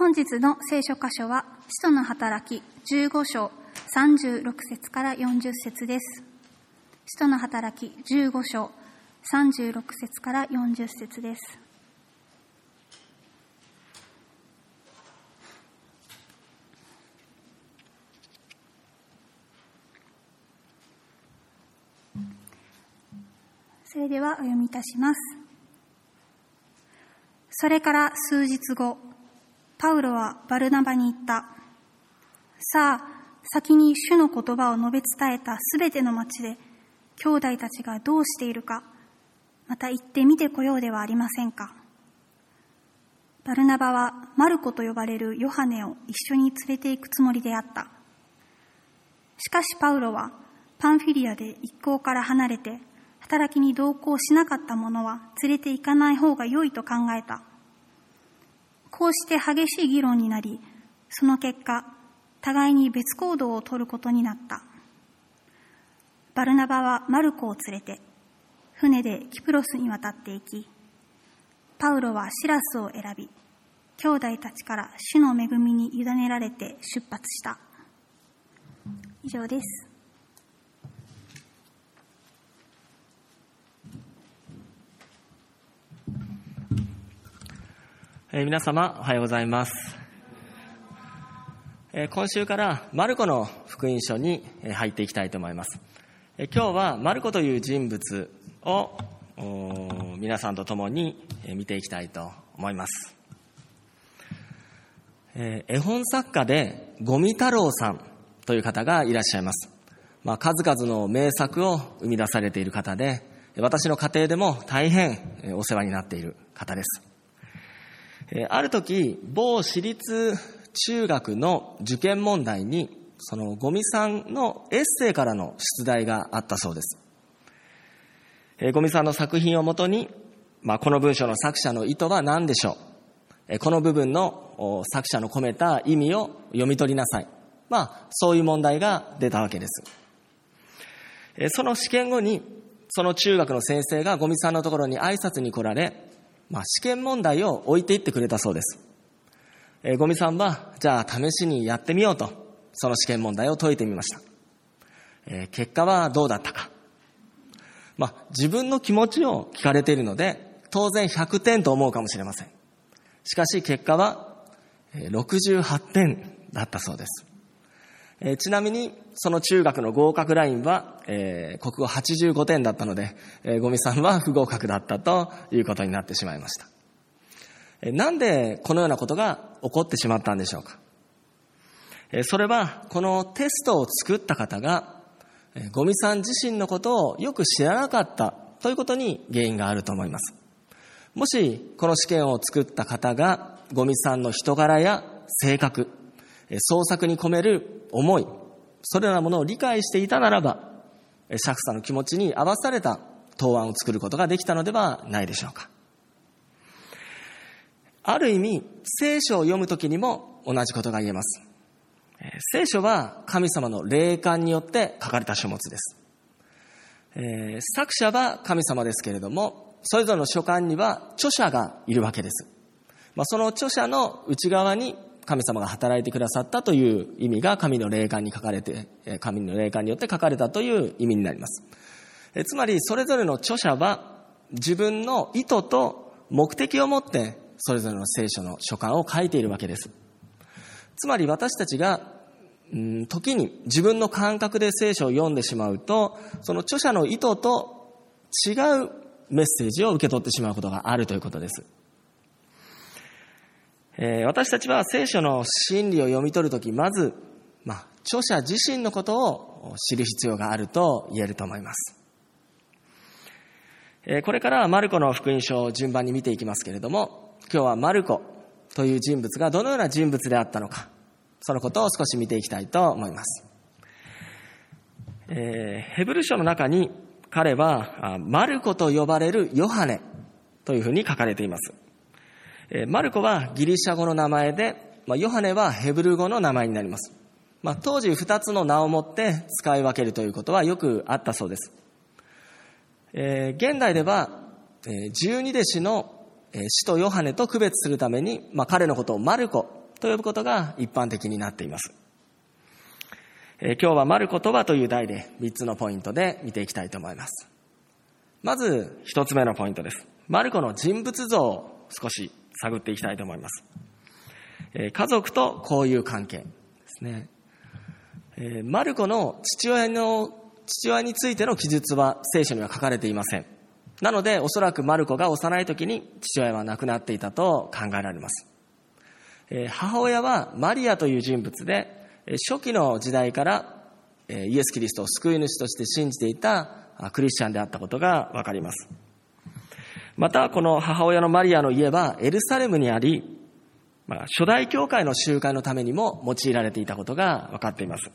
本日の聖書箇所は、使徒の働き15章36節から40節です。使徒の働き15章36節から40節です。それではお読みいたします。それから数日後、パウロはバルナバに言った。さあ、先に主の言葉を述べ伝えたすべての町で、兄弟たちがどうしているか、また行ってみてこようではありませんか。バルナバはマルコと呼ばれるヨハネを一緒に連れて行くつもりであった。しかしパウロはパンフィリアで一行から離れて働きに同行しなかった者は連れて行かない方が良いと考えた。こうして激しい議論になり、その結果、互いに別行動を取ることになった。バルナバはマルコを連れて、船でキプロスに渡っていき、パウロはシラスを選び、兄弟たちから主の恵みに委ねられて出発した。以上です。え、皆様、おはようございます。え、今週からマルコの福音書に入っていきたいと思います。え、今日はマルコという人物を皆さんと共に見ていきたいと思います。え絵本作家で五味太郎さんという方がいらっしゃいます。まあ、数々の名作を生み出されている方で、私の家庭でも大変お世話になっている方です。ある時、某私立中学の受験問題に、そのゴミさんのエッセイからの出題があったそうです。ゴミさんの作品をもとに、まあ、この文章の作者の意図は何でしょうこの部分の作者の込めた意味を読み取りなさい。まあ、そういう問題が出たわけです。その試験後に、その中学の先生がゴミさんのところに挨拶に来られ、まあ、試験問題を置いていってくれたそうです。えー、ゴミさんは、じゃあ試しにやってみようと、その試験問題を解いてみました。えー、結果はどうだったか。まあ、自分の気持ちを聞かれているので、当然100点と思うかもしれません。しかし結果は68点だったそうです。えー、ちなみに、その中学の合格ラインは、えー、国語85点だったので、えー、ゴミさんは不合格だったということになってしまいました。えー、なんでこのようなことが起こってしまったんでしょうか？えー、それは、このテストを作った方が、えー、ゴミさん自身のことをよく知らなかったということに原因があると思います。もし、この試験を作った方が、ゴミさんの人柄や性格、創作に込める思い、それらのものを理解していたならば、釈さの気持ちに合わされた答案を作ることができたのではないでしょうか。ある意味、聖書を読むときにも同じことが言えます。聖書は神様の霊感によって書かれた書物です。えー、作者は神様ですけれども、それぞれの書簡には著者がいるわけです。まあ、その著者の内側に神様が働いてくださったという意味が神の霊感に書かれて、神の霊感によって書かれたという意味になります。えつまり、それぞれの著者は自分の意図と目的を持ってそれぞれの聖書の書簡を書いているわけです。つまり私たちが、うん、時に自分の感覚で聖書を読んでしまうと、その著者の意図と違うメッセージを受け取ってしまうことがあるということです。えー、私たちは聖書の真理を読み取るとき、まず、まあ、著者自身のことを知る必要があると言えると思います。えー、これからはマルコの福音書を順番に見ていきますけれども、今日はマルコという人物がどのような人物であったのか、そのことを少し見ていきたいと思います。えー、ヘブル書の中に彼はマルコと呼ばれるヨハネというふうに書かれています。マルコはギリシャ語の名前で、まあ、ヨハネはヘブル語の名前になります。まあ、当時二つの名を持って使い分けるということはよくあったそうです。えー、現代では、え、十二弟子の、えー、使徒ヨハネと区別するために、まあ、彼のことをマルコと呼ぶことが一般的になっています。え今日はマルコとはという題で3つのポイントで見ていきたいと思います。まず1つ目のポイントです。マルコの人物像を少し探っていきたいと思います。え家族と交友関係ですね。えマルコの父親の、父親についての記述は聖書には書かれていません。なので、おそらくマルコが幼い時に父親は亡くなっていたと考えられます。え母親はマリアという人物で、初期の時代からイエス・キリストを救い主として信じていたクリスチャンであったことがわかります。また、この母親のマリアの家はエルサレムにあり、まあ、初代教会の集会のためにも用いられていたことが分かっています。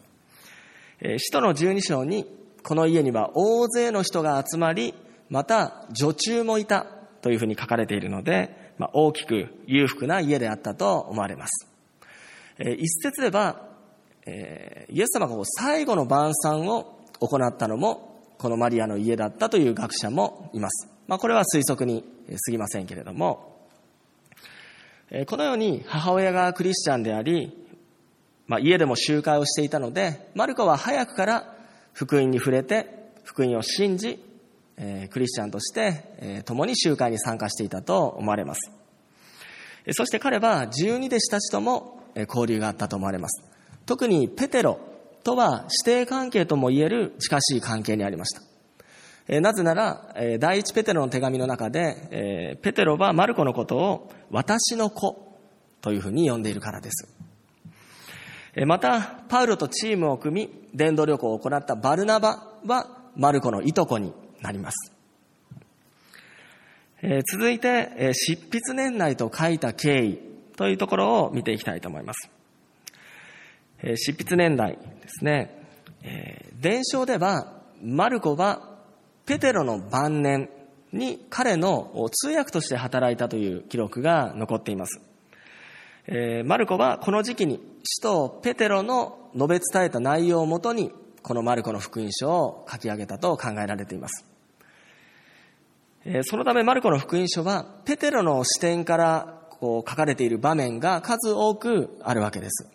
使徒の十二章に、この家には大勢の人が集まり、また女中もいたというふうに書かれているので、まあ、大きく裕福な家であったと思われます。一説では、えー、イエス様が最後の晩餐を行ったのも、このマリアの家だったという学者もいます。まあ、これは推測に過ぎませんけれども、このように母親がクリスチャンであり、まあ、家でも集会をしていたので、マルコは早くから福音に触れて、福音を信じ、クリスチャンとして、共に集会に参加していたと思われます。そして彼は十二弟子たちとも交流があったと思われます。特にペテロとは指定関係とも言える近しい関係にありました。えなぜなら、え第一ペテロの手紙の中で、えペテロはマルコのことを私の子というふうに呼んでいるからです。えまた、パウロとチームを組み、伝道旅行を行ったバルナバはマルコのいとこになります。え続いて、え執筆年内と書いた経緯というところを見ていきたいと思います。え執筆年代ですね。え伝承では、マルコはペテロの晩年に彼の通訳として働いたという記録が残っています。えマルコはこの時期に使徒ペテロの述べ伝えた内容をもとにこのマルコの福音書を書き上げたと考えられています。そのためマルコの福音書はペテロの視点からこう書かれている場面が数多くあるわけです。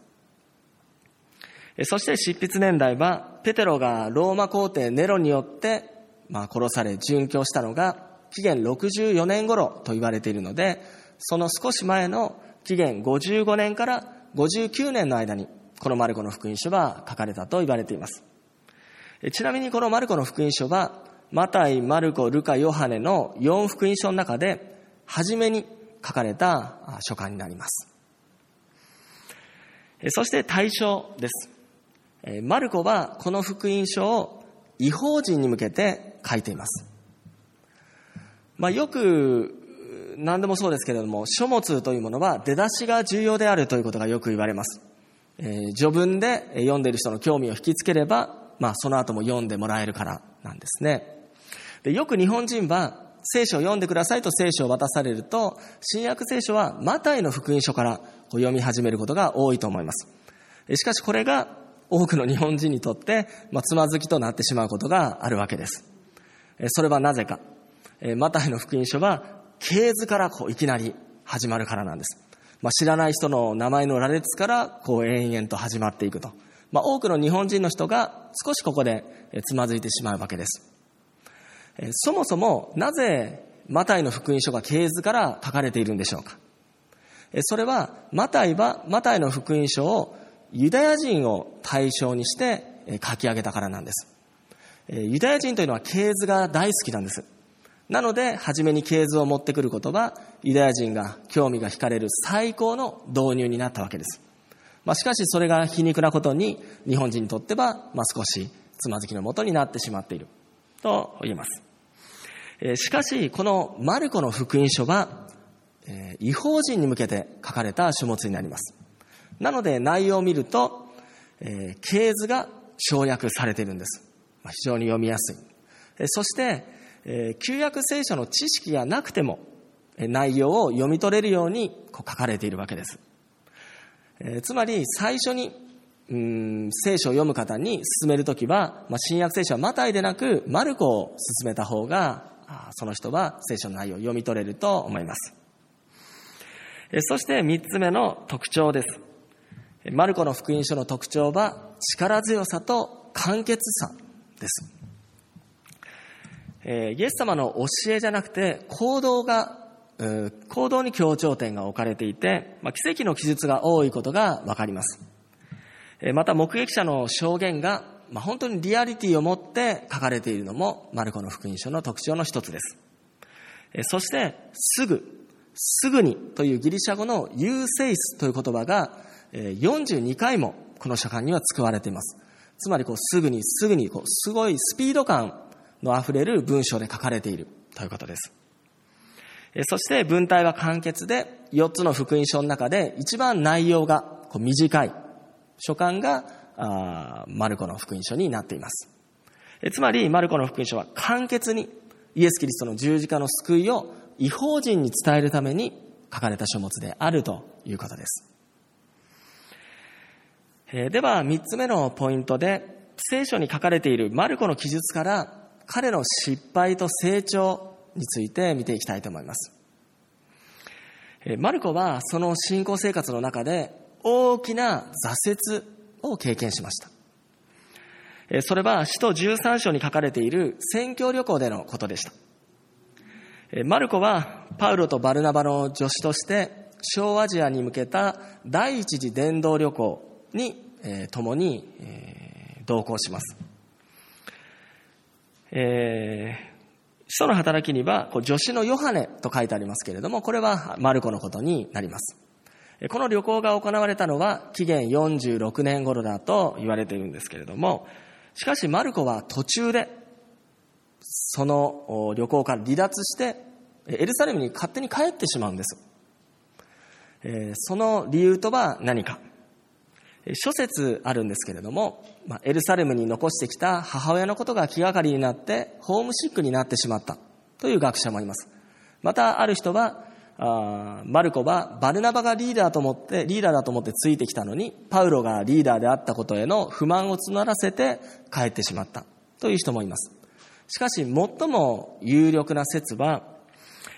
そして執筆年代は、ペテロがローマ皇帝ネロによって、まあ、殺され殉教したのが、紀元64年頃と言われているので、その少し前の紀元55年から59年の間に、このマルコの福音書は書かれたと言われています。ちなみにこのマルコの福音書は、マタイ、マルコ、ルカ、ヨハネの4福音書の中で、初めに書かれた書簡になります。そして対象です。マルコはこの福音書を違法人に向けて書いています。まあ、よく何でもそうですけれども、書物というものは出だしが重要であるということがよく言われます。えー、序文で読んでいる人の興味を引きつければ、まあ、その後も読んでもらえるからなんですね。でよく日本人は聖書を読んでくださいと聖書を渡されると、新約聖書はマタイの福音書から読み始めることが多いと思います。しかしこれが多くの日本人にとって、まあ、つまずきとなってしまうことがあるわけです。それはなぜか。マタイの福音書は、系図からこういきなり始まるからなんです。まあ、知らない人の名前の羅列からこう延々と始まっていくと。まあ、多くの日本人の人が少しここでつまずいてしまうわけです。そもそもなぜマタイの福音書が系図から書かれているんでしょうかそれはマタイはマタイの福音書をユダヤ人を対象にして書き上げたからなんです。ユダヤ人というのは系図が大好きなんです。なので、初めに系図を持ってくることは、ユダヤ人が興味が惹かれる最高の導入になったわけです。まあ、しかし、それが皮肉なことに、日本人にとっては、まあ、少しつまずきのもとになってしまっている、と言えます。しかし、このマルコの福音書は、違法人に向けて書かれた書物になります。なので内容を見ると、えー、系図が省略されているんです。非常に読みやすい。そして、旧約聖書の知識がなくても、内容を読み取れるようにこう書かれているわけです。つまり最初にうん聖書を読む方に進めるときは、まあ、新約聖書はマタイでなくマルコを進めた方がその人は聖書の内容を読み取れると思います。そして三つ目の特徴です。マルコの福音書の特徴は力強さと簡潔さです。えイエス様の教えじゃなくて行動が、行動に強調点が置かれていて、まあ、奇跡の記述が多いことがわかります。また目撃者の証言が、まあ、本当にリアリティを持って書かれているのもマルコの福音書の特徴の一つです。そして、すぐ、すぐにというギリシャ語のユーセイスという言葉が42回もこの書簡には使われています。つまりこうすぐにすぐにこうすごいスピード感のあふれる文章で書かれているということです。そして文体は簡潔で4つの福音書の中で一番内容がこう短い書簡がマルコの福音書になっています。つまりマルコの福音書は簡潔にイエス・キリストの十字架の救いを違法人に伝えるために書かれた書物であるということです。では、三つ目のポイントで、聖書に書かれているマルコの記述から彼の失敗と成長について見ていきたいと思います。マルコはその信仰生活の中で大きな挫折を経験しました。それは使徒13章に書かれている宣教旅行でのことでした。マルコはパウロとバルナバの助手として小アジアに向けた第一次伝道旅行に、えー、共に、えー、同行します。えー、使徒の働きには、こう助手のヨハネと書いてありますけれども、これはマルコのことになります。この旅行が行われたのは紀元46年頃だと言われているんですけれども、しかしマルコは途中で、その旅行から離脱して、エルサレムに勝手に帰ってしまうんです。その理由とは何か。諸説あるんですけれども、まエルサレムに残してきた母親のことが気がかりになってホームシックになってしまったという学者もいます。またある人は、あマルコはバルナバがリーダーと思って、リーダーだと思ってついてきたのに、パウロがリーダーであったことへの不満を募らせて帰ってしまったという人もいます。しかし、最も有力な説は、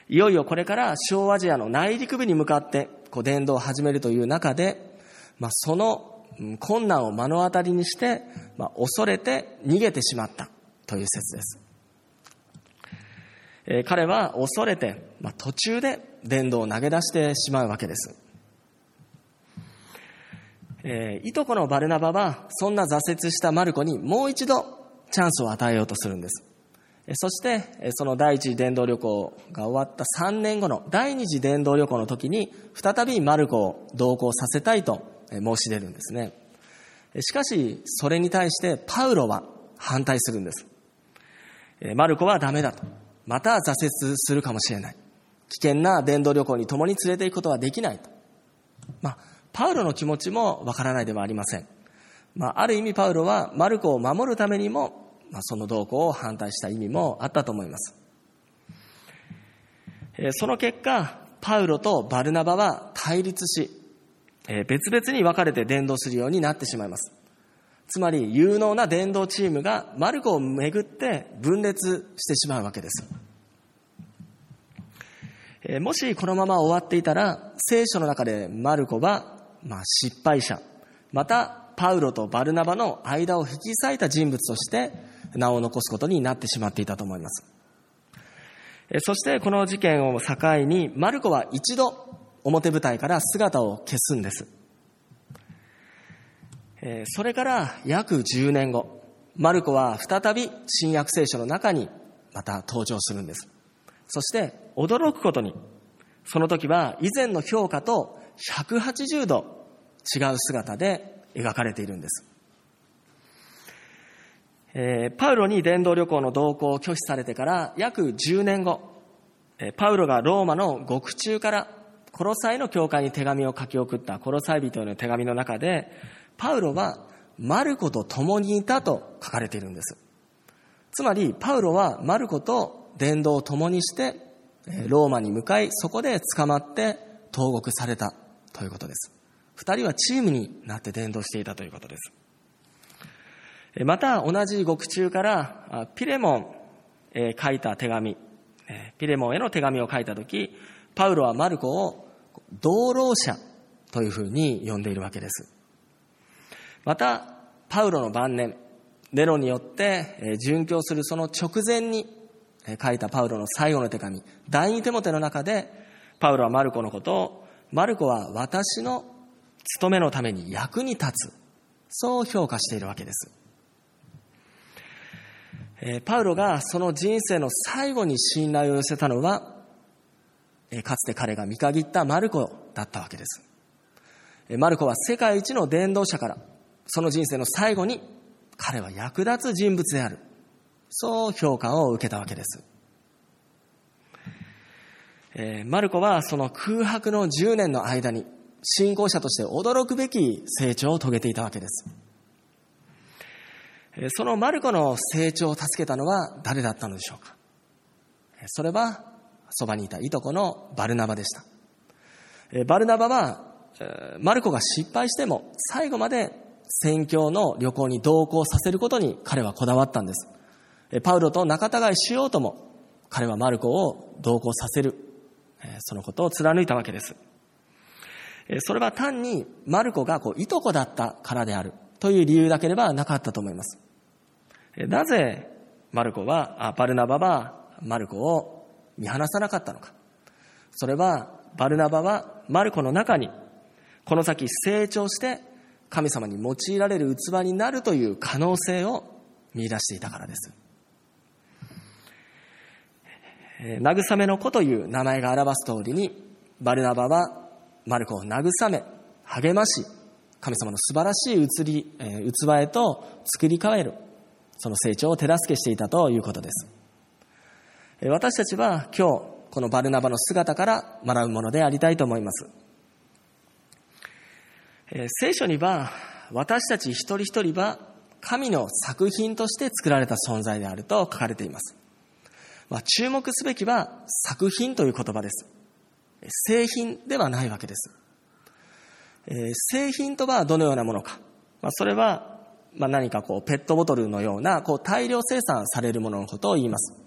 いよいよこれから小アジアの内陸部に向かってこう伝道を始めるという中で、まあ、その困難を目の当たりにして、まあ、恐れて逃げてしまったという説です。えー、彼は恐れて、まあ、途中で伝道を投げ出してしまうわけです。えー、いとこのバルナバは、そんな挫折したマルコにもう一度チャンスを与えようとするんです。そして、その第一次伝道旅行が終わった3年後の第二次伝道旅行の時に、再びマルコを同行させたいと申し出るんですね。しかし、それに対してパウロは反対するんです。マルコはダメだと。また挫折するかもしれない。危険な伝道旅行に共に連れて行くことはできないと。まあ、パウロの気持ちもわからないではありません。まあ、ある意味パウロはマルコを守るためにも、まあ、その動向を反対した意味もあったと思います。その結果、パウロとバルナバは対立し、え別々に分かれて伝道するようになってしまいます。つまり、有能な伝道チームがマルコをめぐって分裂してしまうわけです。えもしこのまま終わっていたら、聖書の中でマルコは、まあ、失敗者、またパウロとバルナバの間を引き裂いた人物として名を残すことになってしまっていたと思います。そしてこの事件を境に、マルコは一度表舞台から姿を消すんです。それから約10年後、マルコは再び新約聖書の中にまた登場するんです。そして驚くことに、その時は以前の評価と180度違う姿で描かれているんです。えー、パウロに伝道旅行の同行を拒否されてから約10年後、パウロがローマの獄中からコロサイの教会に手紙を書き送ったコロサイ人への手紙の中で、パウロはマルコと共にいたと書かれているんです。つまり、パウロはマルコと伝道を共にして、ローマに向かい、そこで捕まって投獄されたということです。二人はチームになって伝道していたということです。また、同じ獄中からピレモン、え書いた手紙、ピレモンへの手紙を書いたとき、パウロはマルコを道路者というふうに呼んでいるわけです。また、パウロの晩年、ネロによって殉教するその直前に書いたパウロの最後の手紙、第二手モテの中で、パウロはマルコのことを、マルコは私の務めのために役に立つ。そう評価しているわけです。パウロがその人生の最後に信頼を寄せたのは、かつて彼が見限ったマルコだったわけです。マルコは世界一の伝道者から、その人生の最後に彼は役立つ人物である。そう評価を受けたわけです。マルコはその空白の10年の間に信仰者として驚くべき成長を遂げていたわけです。そのマルコの成長を助けたのは誰だったのでしょうかそれはそばにいたいとこのバルナバでした。バルナバはマルコが失敗しても最後まで宣教の旅行に同行させることに彼はこだわったんです。パウロと仲違いしようとも彼はマルコを同行させる、そのことを貫いたわけです。それは単にマルコがこういとこだったからであるという理由だければなかったと思います。なぜマルコは、バルナバはマルコを見放さなかったのか。それはバルナバはマルコの中にこの先成長して神様に用いられる器になるという可能性を見出していたからです。慰めの子という名前が表す通りに、バルナバはマルコを慰め、励まし、神様の素晴らしい移り、え器へと作り変える、その成長を手助けしていたということです。私たちは今日、このバルナバの姿から学ぶものでありたいと思います。聖書には、私たち一人一人は神の作品として作られた存在であると書かれています。まあ、注目すべきは作品という言葉です。製品ではないわけです。えー、製品とはどのようなものか。まあ、それは、まあ、何かこう、ペットボトルのような、こう、大量生産されるもののことを言います。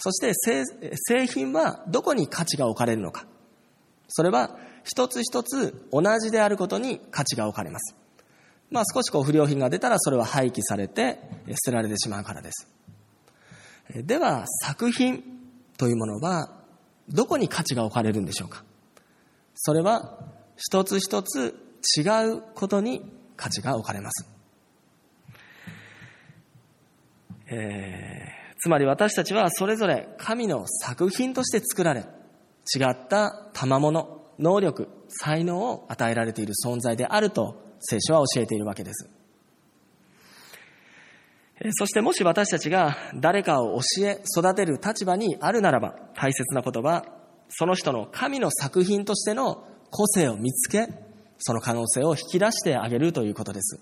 そして製、製品はどこに価値が置かれるのか。それは、一つ一つ同じであることに価値が置かれます。まあ、少しこう、不良品が出たら、それは廃棄されて、捨てられてしまうからです。では、作品というものは、どこに価値が置かれるんでしょうかそれは一つ一つ違うことに価値が置かれます。えー、つまり私たちはそれぞれ神の作品として作られ、違った賜物、能力、才能を与えられている存在であると聖書は教えているわけです。そしてもし私たちが誰かを教え、育てる立場にあるならば、大切なことは、その人の神の作品としての個性を見つけ、その可能性を引き出してあげるということです。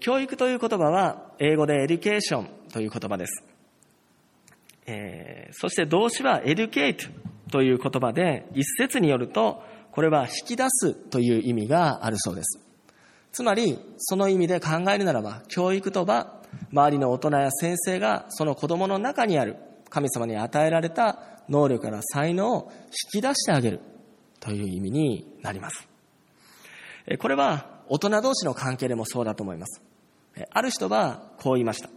教育という言葉は、英語で education という言葉です。えー、そして動詞は educate という言葉で、一説によると、これは引き出すという意味があるそうです。つまり、その意味で考えるならば、教育とは、周りの大人や先生がその子供の中にある神様に与えられた能力から才能を引き出してあげるという意味になります。これは大人同士の関係でもそうだと思います。ある人はこう言いました。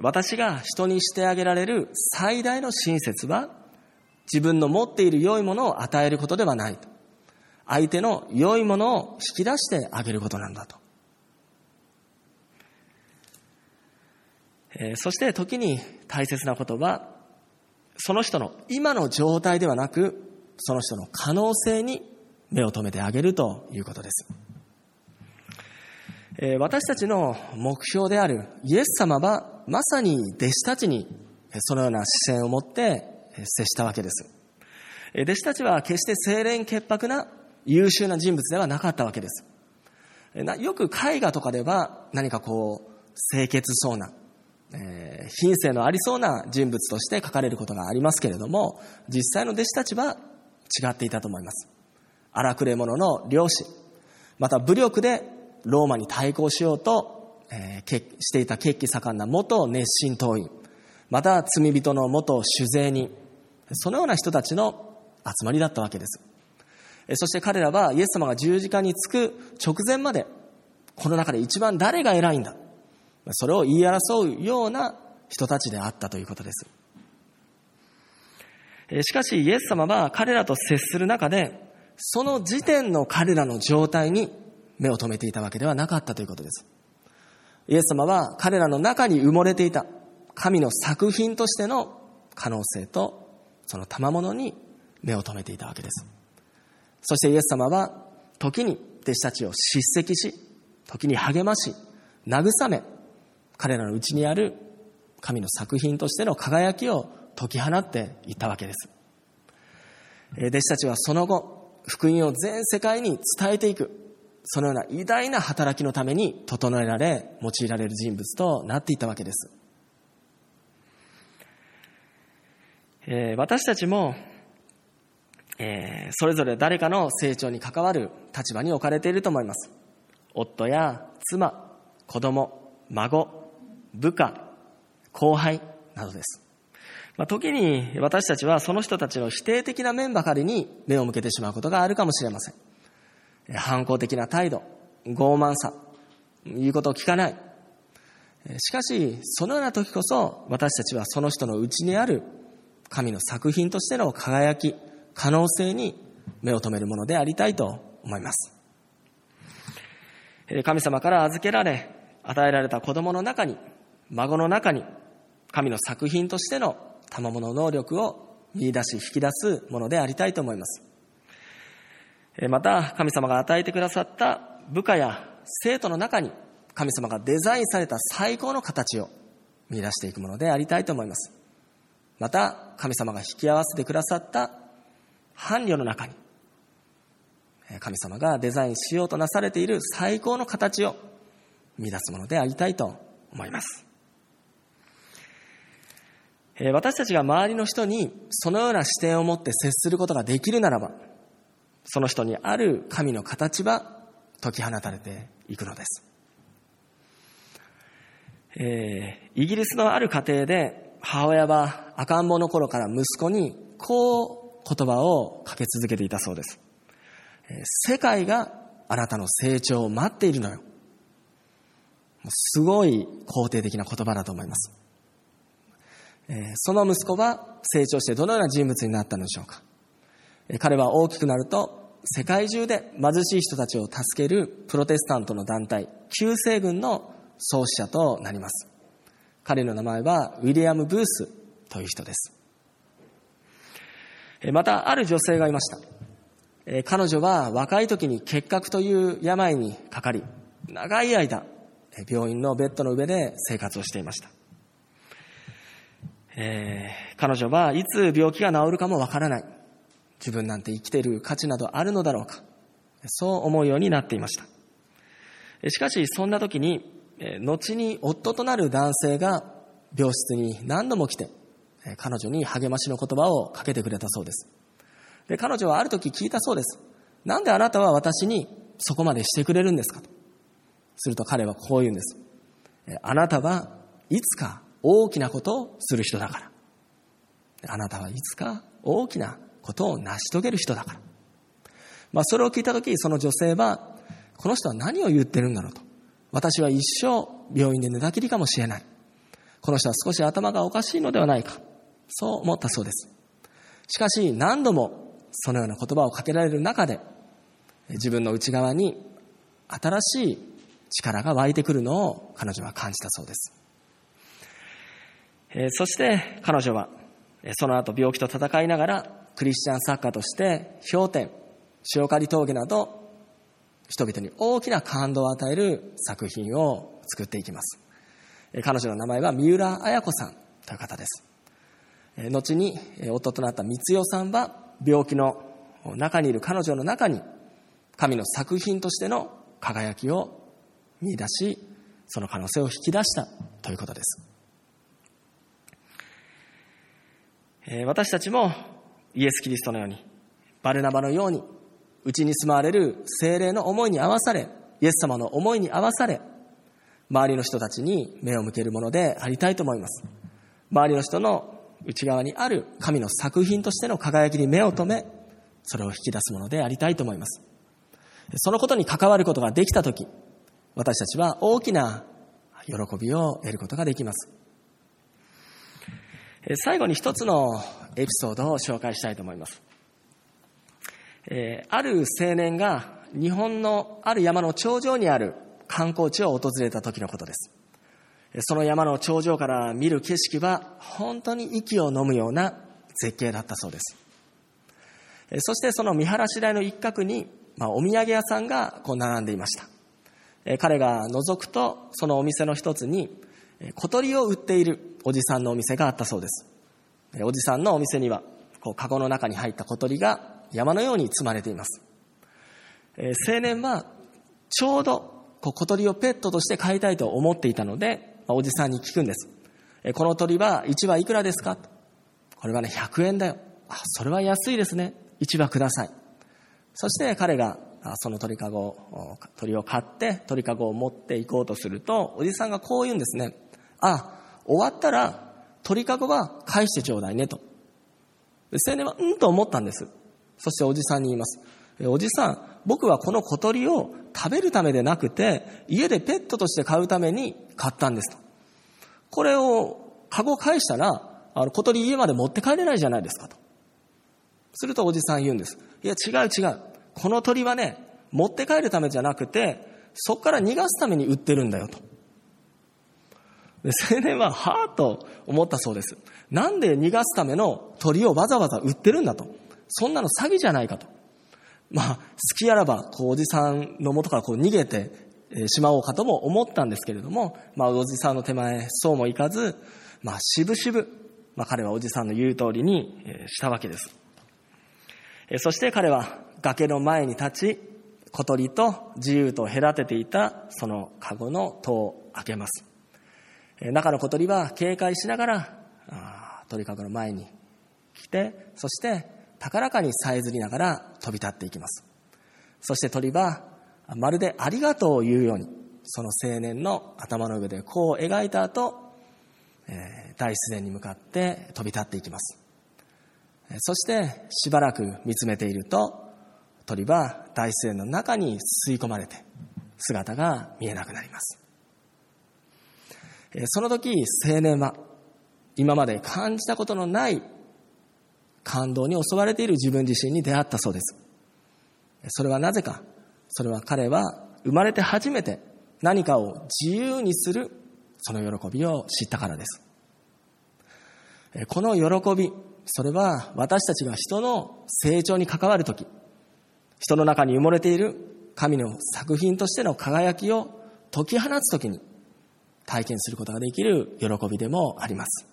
私が人にしてあげられる最大の親切は自分の持っている良いものを与えることではないと。相手の良いものを引き出してあげることなんだと。そして時に大切なことは、その人の今の状態ではなく、その人の可能性に目を留めてあげるということです。私たちの目標であるイエス様はまさに弟子たちにそのような視線を持って接したわけです。弟子たちは決して清廉潔白な優秀な人物ではなかったわけです。よく絵画とかでは何かこう、清潔そうな、え、品性のありそうな人物として描かれることがありますけれども、実際の弟子たちは違っていたと思います。荒くれ者の漁師、また武力でローマに対抗しようと、えー、していた血気盛んな元熱心党員、また罪人の元酒税人、そのような人たちの集まりだったわけです。そして彼らはイエス様が十字架につく直前まで、この中で一番誰が偉いんだ。それを言い争うような人たちであったということです。しかしイエス様は彼らと接する中で、その時点の彼らの状態に目を留めていたわけではなかったということです。イエス様は彼らの中に埋もれていた神の作品としての可能性とその賜物に目を留めていたわけです。そしてイエス様は時に弟子たちを叱責し、時に励まし、慰め、彼らのうちにある神の作品としての輝きを解き放っていったわけです。弟子たちはその後、福音を全世界に伝えていく、そのような偉大な働きのために整えられ、用いられる人物となっていったわけです。えー、私たちも、えー、それぞれ誰かの成長に関わる立場に置かれていると思います。夫や妻、子供、孫、部下、後輩などです。まあ、時に私たちはその人たちの否定的な面ばかりに目を向けてしまうことがあるかもしれません。反抗的な態度、傲慢さ、言うことを聞かない。しかし、そのような時こそ私たちはその人の内にある神の作品としての輝き、可能性に目を留めるものでありたいと思います。神様から預けられ、与えられた子供の中に、孫の中に、神の作品としての賜物能力を見出し引き出すものでありたいと思います。また、神様が与えてくださった部下や生徒の中に、神様がデザインされた最高の形を見出していくものでありたいと思います。また、神様が引き合わせてくださった伴侶の中に、神様がデザインしようとなされている最高の形を見出すものでありたいと思います。私たちが周りの人にそのような視点を持って接することができるならば、その人にある神の形は解き放たれていくのです。えー、イギリスのある家庭で母親は赤ん坊の頃から息子にこう言葉をかけ続けていたそうです。え世界があなたの成長を待っているのよ。すごい肯定的な言葉だと思います。えその息子は成長してどのような人物になったのでしょうか。彼は大きくなると世界中で貧しい人たちを助けるプロテスタントの団体、救世軍の創始者となります。彼の名前はウィリアム・ブースという人です。また、ある女性がいました。彼女は若い時に結核という病にかかり、長い間、病院のベッドの上で生活をしていました。えー、彼女はいつ病気が治るかもわからない。自分なんて生きている価値などあるのだろうか。そう思うようになっていました。しかし、そんな時に、後に夫となる男性が病室に何度も来て、彼女に励ましの言葉をかけてくれたそうです。で、彼女はある時聞いたそうです。なんであなたは私にそこまでしてくれるんですかと。すると彼はこう言うんです。あなたはいつか大きなことをする人だから。あなたはいつか大きなことを成し遂げる人だから。まあ、それを聞いたとき、その女性は、この人は何を言ってるんだろうと。私は一生病院で寝たきりかもしれない。この人は少し頭がおかしいのではないか。そう思ったそうです。しかし、何度もそのような言葉をかけられる中で、自分の内側に新しい力が湧いてくるのを彼女は感じたそうです。えそして彼女は、その後病気と戦いながら、クリスチャン作家として、氷点、塩刈峠など、人々に大きな感動を与える作品を作っていきます。彼女の名前は三浦綾子さんという方です。後に夫となった三代さんは、病気の中にいる彼女の中に、神の作品としての輝きを見出し、その可能性を引き出したということです。私たちもイエス・キリストのように、バルナバのように、うちに住まわれる精霊の思いに合わされ、イエス様の思いに合わされ、周りの人たちに目を向けるものでありたいと思います。周りの人の内側にある神の作品としての輝きに目を留め、それを引き出すものでありたいと思います。そのことに関わることができたとき、私たちは大きな喜びを得ることができます。最後に一つのエピソードを紹介したいと思います。えある青年が日本のある山の頂上にある観光地を訪れた時のことです。その山の頂上から見る景色は本当に息を飲むような絶景だったそうです。そしてその見晴らし台の一角に、まあ、お土産屋さんがこう並んでいました。彼が覗くと、そのお店の一つに、小鳥を売っているおじさんのお店があったそうです。おじさんのお店には、こう、カゴの中に入った小鳥が山のように積まれています。え青年は、ちょうど、こう、小鳥をペットとして飼いたいと思っていたので、おじさんに聞くんです。えこの鳥は1羽いくらですか？これはね、100円だよ。あ、それは安いですね。1羽ください。そして彼がその鳥かご、鳥を買って鳥かごを持っていこうとすると、おじさんがこう言うんですね。あ、終わったら鳥かごは返してちょうだいねと。青年はうんと思ったんです。そしておじさんに言います。おじさん、僕はこの小鳥を食べるためでなくて、家でペットとして飼うために買ったんですと。これを、カゴ返したら、あの、小鳥家まで持って帰れないじゃないですかと。するとおじさん言うんです。いや、違う違う。この鳥はね、持って帰るためじゃなくて、そこから逃がすために売ってるんだよと。で青年は、はぁと思ったそうです。なんで逃がすための鳥をわざわざ売ってるんだと。そんなの詐欺じゃないかと。まあ、好きあらば、こう、おじさんの元からこう逃げてしまおうかとも思ったんですけれども、まあ、おじさんの手前、そうもいかず、まあ、しぶしぶ、まあ、彼はおじさんの言う通りにしたわけです。そして彼は崖の前に立ち、小鳥と自由と隔てていたその籠の戸を開けます。中の小鳥は警戒しながら、鳥籠の前に来て、そして高らかにさえずりながら飛び立っていきます。そして鳥は、まるでありがとうを言うように、その青年の頭の上でこう描いた後、え大自然に向かって飛び立っていきます。そしてしばらく見つめていると鳥は大自然の中に吸い込まれて姿が見えなくなりますその時青年は今まで感じたことのない感動に襲われている自分自身に出会ったそうです。それはなぜかそれは彼は生まれて初めて何かを自由にするその喜びを知ったからです。この喜びそれは私たちが人の成長に関わるとき、人の中に埋もれている神の作品としての輝きを解き放つときに体験することができる喜びでもあります。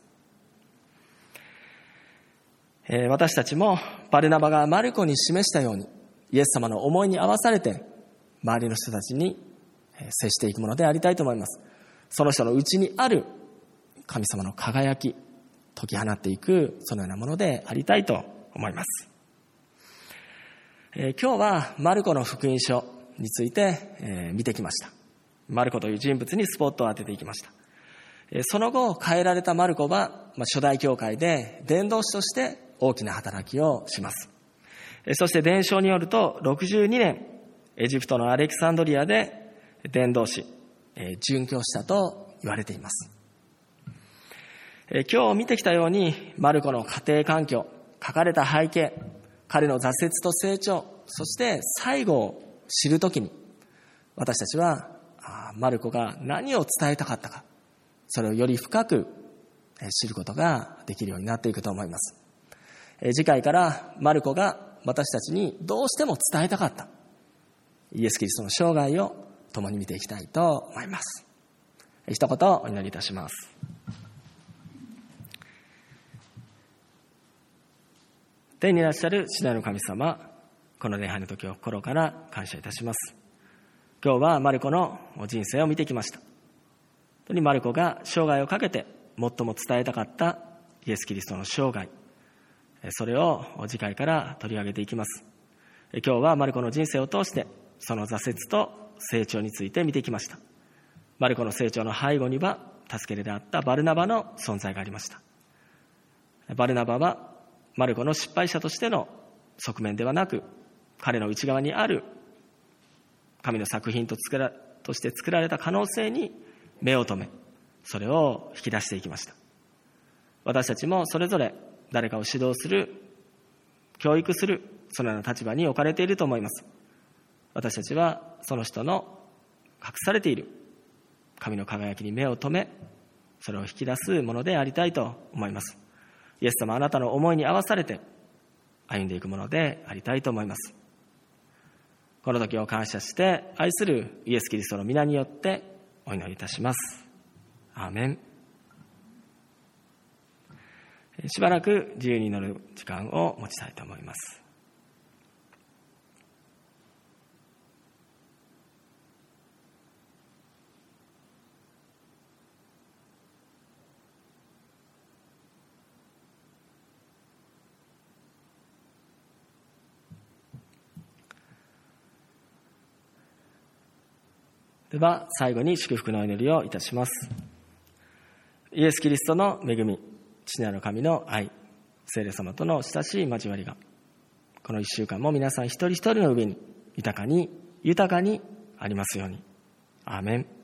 え私たちもバルナバがマルコに示したようにイエス様の思いに合わされて周りの人たちに接していくものでありたいと思います。その人のうちにある神様の輝き、解き放っていく、そのようなものでありたいと思います。えー、今日はマルコの福音書について、えー、見てきました。マルコという人物にスポットを当てていきました。その後、変えられたマルコは、初代教会で伝道師として大きな働きをします。そして伝承によると、62年、エジプトのアレキサンドリアで伝道師、殉教したと言われています。今日見てきたように、マルコの家庭環境、書かれた背景、彼の挫折と成長、そして最後を知るときに、私たちは、マルコが何を伝えたかったか、それをより深く知ることができるようになっていくと思います。次回からマルコが私たちにどうしても伝えたかったイエス・キリストの生涯を共に見ていきたいと思います。一言お祈りいたします。天にいらっしゃる主なる神様、この礼拝の時を心から感謝いたします。今日はマルコの人生を見てきました。マルコが生涯をかけて最も伝えたかったイエス・キリストの生涯、それを次回から取り上げていきます。今日はマルコの人生を通して、その挫折と成長について見てきました。マルコの成長の背後には、助け手であったバルナバの存在がありました。バルナバはマルコの失敗者としての側面ではなく、彼の内側にある神の作品と作らとして作られた可能性に目を留め、それを引き出していきました。私たちもそれぞれ誰かを指導する、教育する、そのような立場に置かれていると思います。私たちはその人の隠されている神の輝きに目を留め、それを引き出すものでありたいと思います。イエス様あなたの思いに合わされて歩んでいくものでありたいと思います。この時を感謝して愛するイエス・キリストの皆によってお祈りいたします。アーメン。しばらく自由に乗る時間を持ちたいと思います。では、最後に祝福のお祈りをいたします。イエス・キリストの恵み、父なる神の愛、聖霊様との親しい交わりが、この1週間も皆さん一人一人の上に豊かに、豊かにありますように。アーメン。